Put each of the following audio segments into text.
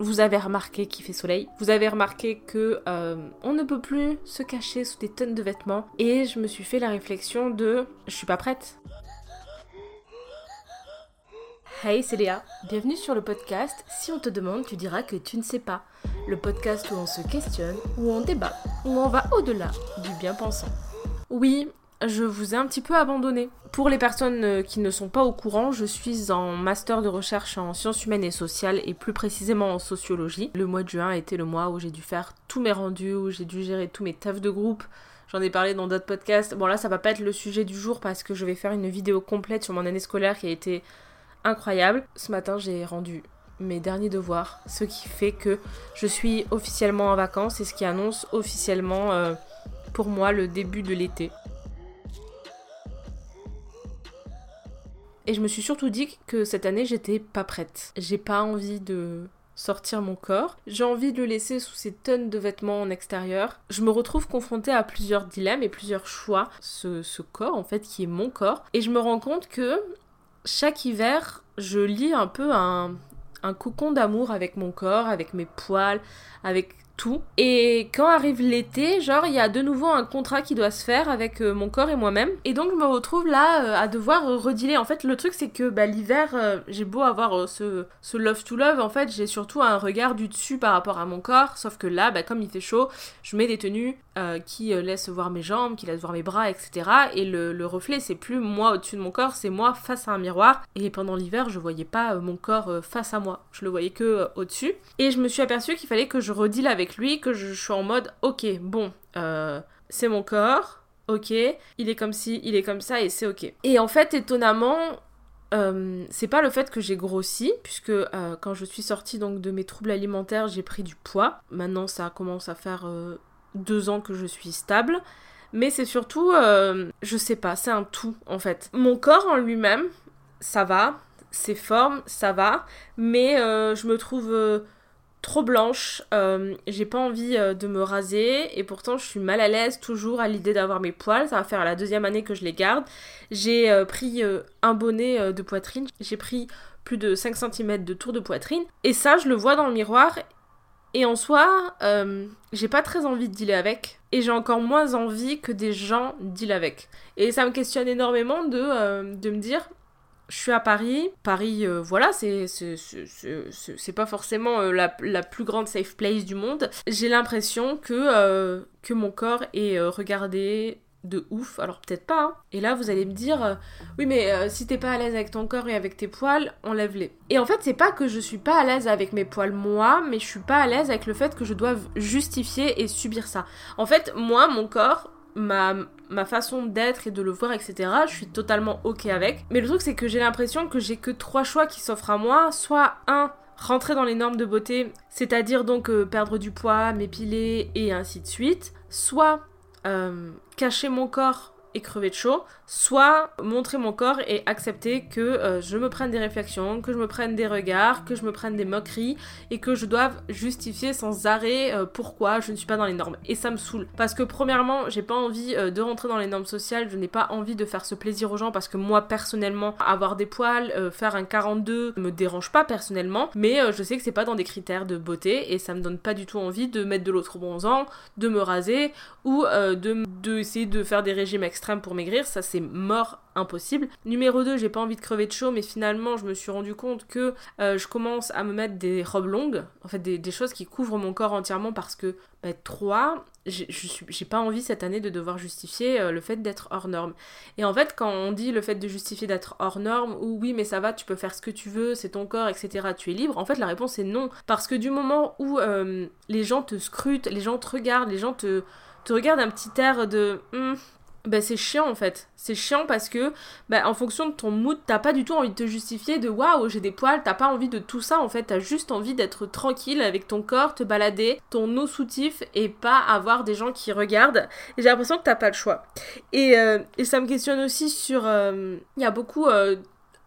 Vous avez remarqué qu'il fait soleil. Vous avez remarqué que euh, on ne peut plus se cacher sous des tonnes de vêtements. Et je me suis fait la réflexion de je suis pas prête. Hey, c'est Léa. Bienvenue sur le podcast. Si on te demande, tu diras que tu ne sais pas. Le podcast où on se questionne, où on débat, où on va au-delà du bien pensant. Oui, je vous ai un petit peu abandonné. Pour les personnes euh, qui ne sont pas au courant, je suis en master de recherche en sciences humaines et sociales et plus précisément en sociologie. Le mois de juin a été le mois où j'ai dû faire tous mes rendus, où j'ai dû gérer tous mes tafs de groupe. J'en ai parlé dans d'autres podcasts. Bon là, ça va pas être le sujet du jour parce que je vais faire une vidéo complète sur mon année scolaire qui a été incroyable. Ce matin, j'ai rendu mes derniers devoirs, ce qui fait que je suis officiellement en vacances et ce qui annonce officiellement euh, pour moi le début de l'été. Et je me suis surtout dit que cette année j'étais pas prête. J'ai pas envie de sortir mon corps. J'ai envie de le laisser sous ces tonnes de vêtements en extérieur. Je me retrouve confrontée à plusieurs dilemmes et plusieurs choix. Ce, ce corps en fait qui est mon corps. Et je me rends compte que chaque hiver, je lis un peu un, un cocon d'amour avec mon corps, avec mes poils, avec Et quand arrive l'été, genre, il y a de nouveau un contrat qui doit se faire avec euh, mon corps et moi-même. Et donc, je me retrouve là euh, à devoir euh, redealer. En fait, le truc, c'est que bah, l'hiver, j'ai beau avoir ce, ce love to love, en fait, j'ai surtout un regard du dessus par rapport à mon corps. Sauf que là, bah, comme il fait chaud, je mets des tenues qui laissent voir mes jambes, qui laissent voir mes bras, etc. Et le, le reflet, c'est plus moi au-dessus de mon corps, c'est moi face à un miroir. Et pendant l'hiver, je voyais pas mon corps face à moi. Je le voyais que au-dessus. Et je me suis aperçue qu'il fallait que je redeal avec lui, que je, suis en mode, ok, bon, euh, c'est mon corps, ok, il est comme ci, il est comme ça, et c'est ok. Et en fait, étonnamment, euh, c'est pas le fait que j'ai grossi, puisque euh, quand je suis sortie donc de mes troubles alimentaires, j'ai pris du poids. Maintenant, ça commence à faire deux ans que je suis stable. Mais c'est surtout, je sais pas, c'est un tout en fait. Mon corps en lui-même, ça va, ses formes, ça va, mais je me trouve trop blanche, euh, j'ai pas envie euh, de me raser et pourtant je suis mal à l'aise toujours à l'idée d'avoir mes poils, ça va faire la deuxième année que je les garde. J'ai euh, pris un bonnet de poitrine, j'ai pris plus de 5 cm de tour de poitrine et ça je le vois dans le miroir et en soi j'ai pas très envie de dealer avec et j'ai encore moins envie que des gens dealent avec. Et ça me questionne énormément de, de me dire je suis à Paris. Paris, euh, voilà, c'est pas forcément euh, la, la, plus grande safe place du monde. J'ai l'impression que, euh, que mon corps est regardé de ouf. Alors peut-être pas. Hein. Et là, vous allez me dire, oui, mais si t'es pas à l'aise avec ton corps et avec tes poils, enlève-les. Et en fait, c'est pas que je suis pas à l'aise avec mes poils moi, mais je suis pas à l'aise avec le fait que je doive justifier et subir ça. En fait, moi, mon corps, ma, ma façon d'être et de le voir, etc., je suis totalement ok avec. Mais le truc, c'est que j'ai l'impression que j'ai que trois choix qui s'offrent à moi. Soit un, rentrer dans les normes de beauté, c'est-à-dire donc euh, perdre du poids, m'épiler et ainsi de suite. Soit euh, cacher mon corps et crever de chaud, soit montrer mon corps et accepter que euh, je me prenne des réflexions, que je me prenne des regards, que je me prenne des moqueries et que je doive justifier sans arrêt euh, pourquoi je ne suis pas dans les normes. Et ça me saoule. Parce que premièrement, j'ai pas envie euh, de rentrer dans les normes sociales, je n'ai pas envie de faire ce plaisir aux gens parce que moi personnellement, avoir des poils, faire un 42 me dérange pas personnellement, mais je sais que c'est pas dans des critères de beauté et ça me donne pas du tout envie de mettre de l'autre bronzant, de me raser ou de, de essayer de faire des régimes extrêmes pour maigrir, ça c'est mort impossible. Numéro 2, j'ai pas envie de crever de chaud, mais finalement je me suis rendu compte que euh, je commence à me mettre des robes longues, en fait des, choses qui couvrent mon corps entièrement parce que 3, bah, j'ai pas envie cette année de devoir justifier euh, le fait d'être hors norme. Et en fait, quand on dit le fait de justifier d'être hors norme, ou oui, mais ça va, tu peux faire ce que tu veux, c'est ton corps, etc., tu es libre, en fait, la réponse est non. Parce que du moment où euh, les gens te scrutent, les gens te regardent, les gens te, te regardent un petit air de hum, bah c'est chiant en fait. C'est chiant parce que bah, en fonction de ton mood, t'as pas du tout envie de te justifier de waouh, j'ai des poils, t'as pas envie de tout ça en fait, t'as juste envie d'être tranquille avec ton corps, te balader, ton eau soutif et pas avoir des gens qui regardent. J'ai l'impression que t'as pas le choix. Et, euh, ça me questionne aussi sur. Euh, il y a beaucoup euh,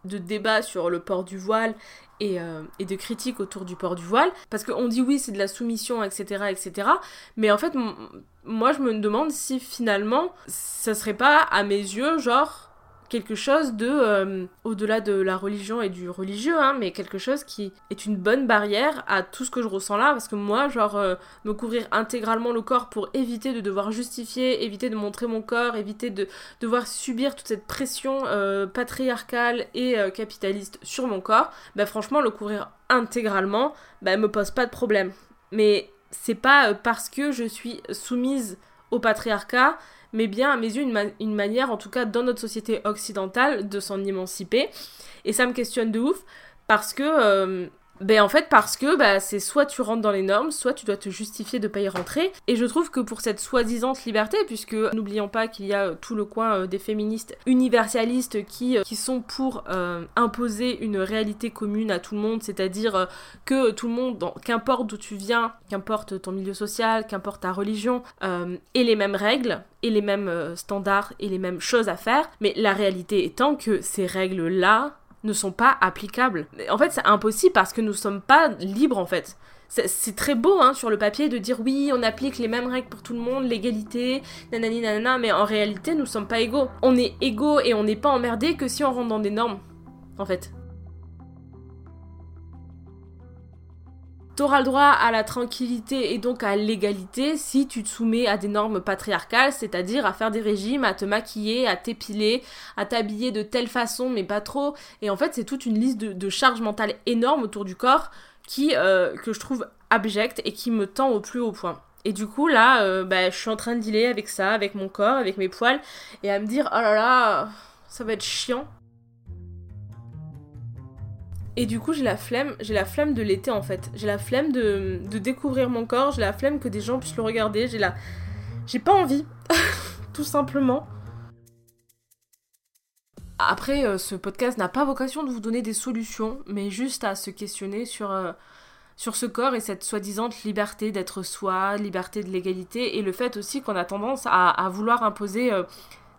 de débats sur le port du voile et, et, de critiques autour du port du voile. Parce qu'on dit oui, c'est de la soumission, etc., etc. Mais en fait, moi je me demande si finalement ça serait pas à mes yeux genre quelque chose de, euh, au-delà de la religion et du religieux, hein, mais quelque chose qui est une bonne barrière à tout ce que je ressens là, parce que moi, genre, euh, me couvrir intégralement le corps pour éviter de devoir justifier, éviter de montrer mon corps, éviter de devoir subir toute cette pression euh, patriarcale et capitaliste sur mon corps, bah franchement, le couvrir intégralement, bah me pose pas de problème. Mais c'est pas parce que je suis soumise au patriarcat mais bien à mes yeux une, manière, en tout cas dans notre société occidentale, de s'en émanciper. Et ça me questionne de ouf, parce que... Euh, ben en fait parce que bah, c'est soit tu rentres dans les normes, soit tu dois te justifier de pas y rentrer. Et je trouve que pour cette soi-disant liberté, puisque n'oublions pas qu'il y a euh, tout le coin euh, des féministes universalistes qui, qui sont pour imposer une réalité commune à tout le monde, c'est-à-dire que tout le monde, qu'importe d'où tu viens, qu'importe ton milieu social, qu'importe ta religion, ait les mêmes règles, et les mêmes euh, standards et les mêmes choses à faire, mais la réalité étant que ces règles-là ne sont pas applicables. En fait, c'est impossible parce que nous sommes pas libres en fait. C'est très beau hein, sur le papier de dire oui, on applique les mêmes règles pour tout le monde, l'égalité, nanani nanana, mais en réalité, nous sommes pas égaux. On est égaux et on n'est pas emmerdés que si on rentre dans des normes, en fait. T'auras le droit à la tranquillité et donc à l'égalité si tu te soumets à des normes patriarcales, c'est-à-dire à faire des régimes, à te maquiller, à t'épiler, à t'habiller de telle façon, mais pas trop. Et en fait, c'est toute une liste de, charges mentales énormes autour du corps qui, euh, que je trouve abjecte et qui me tend au plus haut point. Et du coup, là, euh, bah, je suis en train de dealer avec ça, avec mon corps, avec mes poils, et à me dire, oh là là, ça va être chiant. Et du coup, j'ai la flemme, j'ai la flemme de l'été en fait. J'ai la flemme de, découvrir mon corps, j'ai la flemme que des gens puissent le regarder, j'ai la j'ai pas envie tout simplement. Après euh, ce podcast n'a pas vocation de vous donner des solutions, mais juste à se questionner sur euh, sur ce corps et cette soi-disant liberté d'être soi, liberté de l'égalité et le fait aussi qu'on a tendance à, vouloir imposer euh,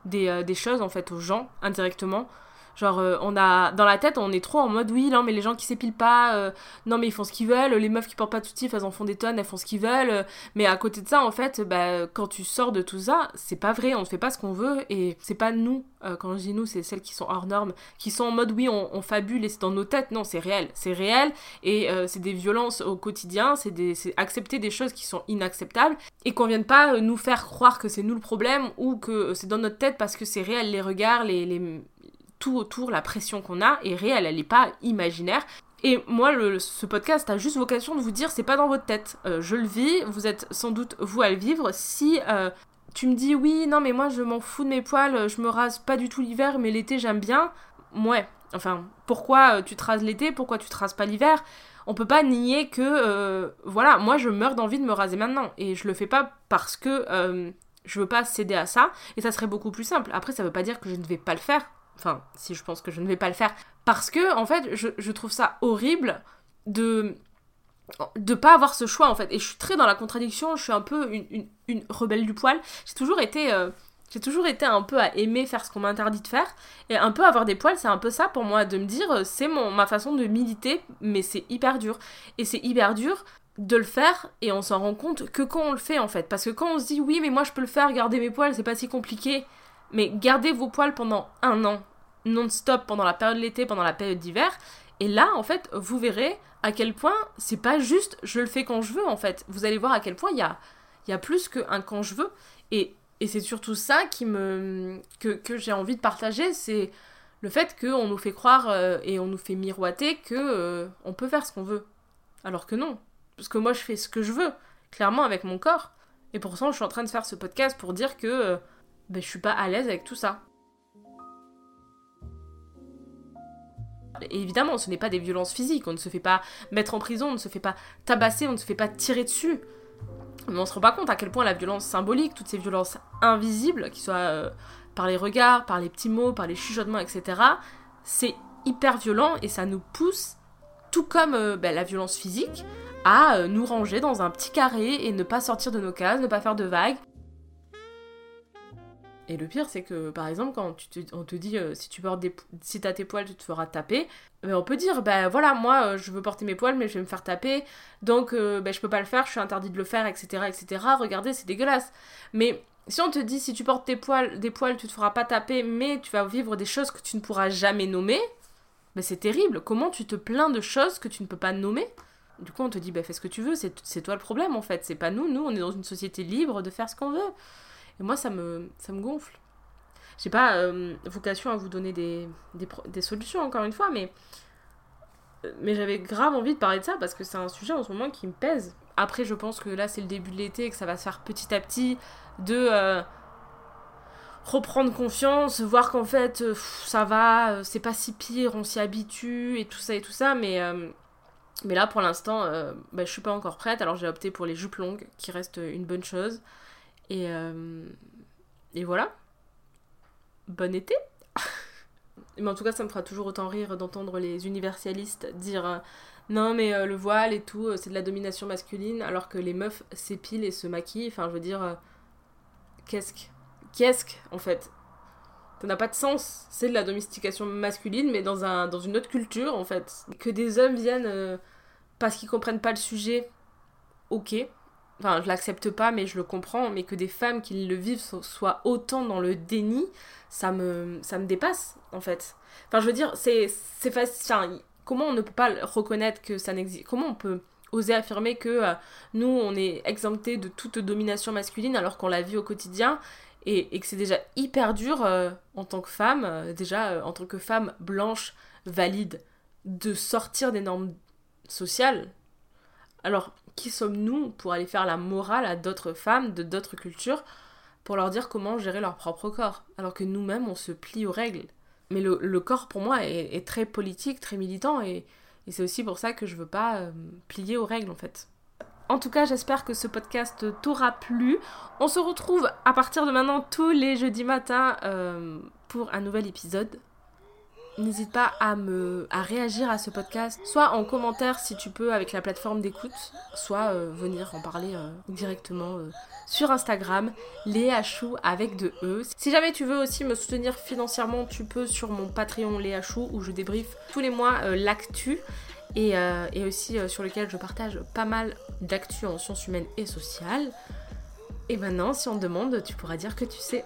des, des, choses en fait aux gens indirectement Genre, euh, on a dans la tête, on est trop en mode oui, non, mais les gens qui s'épilent pas, euh, non, mais ils font ce qu'ils veulent. Les meufs qui portent pas de soutif, elles en font des tonnes, elles font ce qu'ils veulent. mais à côté de ça, en fait, bah, quand tu sors de tout ça, c'est pas vrai, on ne fait pas ce qu'on veut et c'est pas nous. Euh, quand je dis nous, c'est celles qui sont hors normes, qui sont en mode oui, on, fabule et c'est dans nos têtes. Non, c'est réel, c'est réel et c'est des violences au quotidien, c'est accepter des choses qui sont inacceptables et qu'on vienne pas nous faire croire que c'est nous le problème ou que c'est dans notre tête parce que c'est réel les regards, les tout autour, la pression qu'on a est réelle, elle n'est pas imaginaire. Et moi, ce podcast a juste vocation de vous dire, c'est pas dans votre tête. Euh, je le vis, vous êtes sans doute vous à le vivre. Si euh, tu me dis, oui, non, mais moi je m'en fous de mes poils, je me rase pas du tout l'hiver, mais l'été j'aime bien, ouais. Enfin, pourquoi euh, tu te rases l'été, pourquoi tu te rases pas l'hiver? On peut pas nier que voilà moi je meurs d'envie de me raser maintenant et je le fais pas parce que je veux pas céder à ça et ça serait beaucoup plus simple après ça veut pas dire que je ne vais pas le faire Enfin, si je pense que je ne vais pas le faire. Parce que, en fait, je, trouve ça horrible de de pas avoir ce choix en fait. Et je suis très dans la contradiction je suis un peu une, rebelle du poil. J'ai toujours été euh, j'ai toujours été un peu à aimer faire ce qu'on m'interdit de faire. Et un peu avoir des poils c'est un peu ça pour moi de me dire euh, c'est ma façon de militer mais c'est hyper dur. Et c'est hyper dur de le faire et on s'en rend compte que quand on le fait en fait. Parce que quand on se dit oui mais moi je peux le faire garder mes poils c'est pas si compliqué. Mais gardez vos poils pendant un an, non-stop, pendant la période de l'été, pendant la période d'hiver. Et là, en fait, vous verrez à quel point c'est pas juste je le fais quand je veux, en fait. Vous allez voir à quel point il y a, y a plus qu'un quand je veux. Et, et c'est surtout ça qui me, que, que j'ai envie de partager, c'est le fait qu'on nous fait croire euh, et on nous fait miroiter que euh, on peut faire ce qu'on veut. Alors que non. Parce que moi, je fais ce que je veux, clairement, avec mon corps. Et pour ça, je suis en train de faire ce podcast pour dire que euh, ben, je suis pas à l'aise avec tout ça. Évidemment, ce n'est pas des violences physiques, on ne se fait pas mettre en prison, on ne se fait pas tabasser, on ne se fait pas tirer dessus. Mais on se rend pas compte à quel point la violence symbolique, toutes ces violences invisibles, qui soient euh, par les regards, par les petits mots, par les chuchotements, etc., c'est hyper violent et ça nous pousse, tout comme euh, ben, la violence physique, à euh, nous ranger dans un petit carré et ne pas sortir de nos cases, ne pas faire de vagues, et le pire, c'est que par exemple, quand on te dit euh, si tu portes des, si t'as tes poils, tu te feras taper, mais on peut dire ben voilà, moi euh, je veux porter mes poils, mais je vais me faire taper, donc euh, ben, je peux pas le faire, je suis interdit de le faire, etc., etc. Regardez, c'est dégueulasse. Mais Si on te dit si tu portes tes poils, des poils, tu te feras pas taper, mais tu vas vivre des choses que tu ne pourras jamais nommer, mais c'est terrible. Comment tu te plains de choses que tu ne peux pas nommer? Du coup, on te dit, bah, fais ce que tu veux, c'est toi le problème en fait. C'est pas nous, nous, on est dans une société libre de faire ce qu'on veut. Et moi, ça me, ça me gonfle. J'ai pas euh, vocation à vous donner des, solutions, encore une fois, mais, mais j'avais grave envie de parler de ça parce que c'est un sujet en ce moment qui me pèse. Après, je pense que là, c'est le début de l'été et que ça va se faire petit à petit de euh, reprendre confiance, voir qu'en fait, euh, ça va, c'est pas si pire, on s'y habitue et tout ça et tout ça, mais. Là, pour l'instant, bah, je suis pas encore prête, alors j'ai opté pour les jupes longues, qui restent une bonne chose. Et, et voilà bon été Mais en tout cas, ça me fera toujours autant rire d'entendre les universalistes dire euh, non, mais euh, le voile et tout, euh, c'est de la domination masculine, alors que les meufs s'épilent et se maquillent. Enfin, je veux dire, qu'est-ce que. Qu'est-ce que, en fait? Ça n'a pas de sens. C'est de la domestication masculine, mais dans, un, dans une autre culture, en fait. Que des hommes viennent parce qu'ils comprennent pas le sujet, ok enfin je l'accepte pas mais je le comprends mais que des femmes qui le vivent soient autant dans le déni ça me ça me dépasse en fait. Enfin je veux dire c'est facile comment on ne peut pas reconnaître que ça n'existe comment on peut oser affirmer que euh, nous on est exempté de toute domination masculine alors qu'on la vit au quotidien et, et que c'est déjà hyper dur euh, en tant que femme euh, déjà en tant que femme blanche valide de sortir des normes sociales alors qui sommes-nous pour aller faire la morale à d'autres femmes de d'autres cultures pour leur dire comment gérer leur propre corps, alors que nous-mêmes on se plie aux règles? Mais le, corps pour moi est, très politique, très militant, et, c'est aussi pour ça que je veux pas euh, plier aux règles en fait. En tout cas, j'espère que ce podcast t'aura plu. On se retrouve à partir de maintenant tous les jeudis matins euh, pour un nouvel épisode n'hésite pas à me à réagir à ce podcast, soit en commentaire si tu peux avec la plateforme d'écoute, soit euh, venir en parler euh, directement euh, sur Instagram, Léa Chou avec de E. Si jamais tu veux aussi me soutenir financièrement, tu peux sur mon Patreon Léa Chou où je débriefe tous les mois l'actu et, et, aussi sur lequel je partage pas mal d'actu en sciences humaines et sociales. Et maintenant, si on te demande, tu pourras dire que tu sais.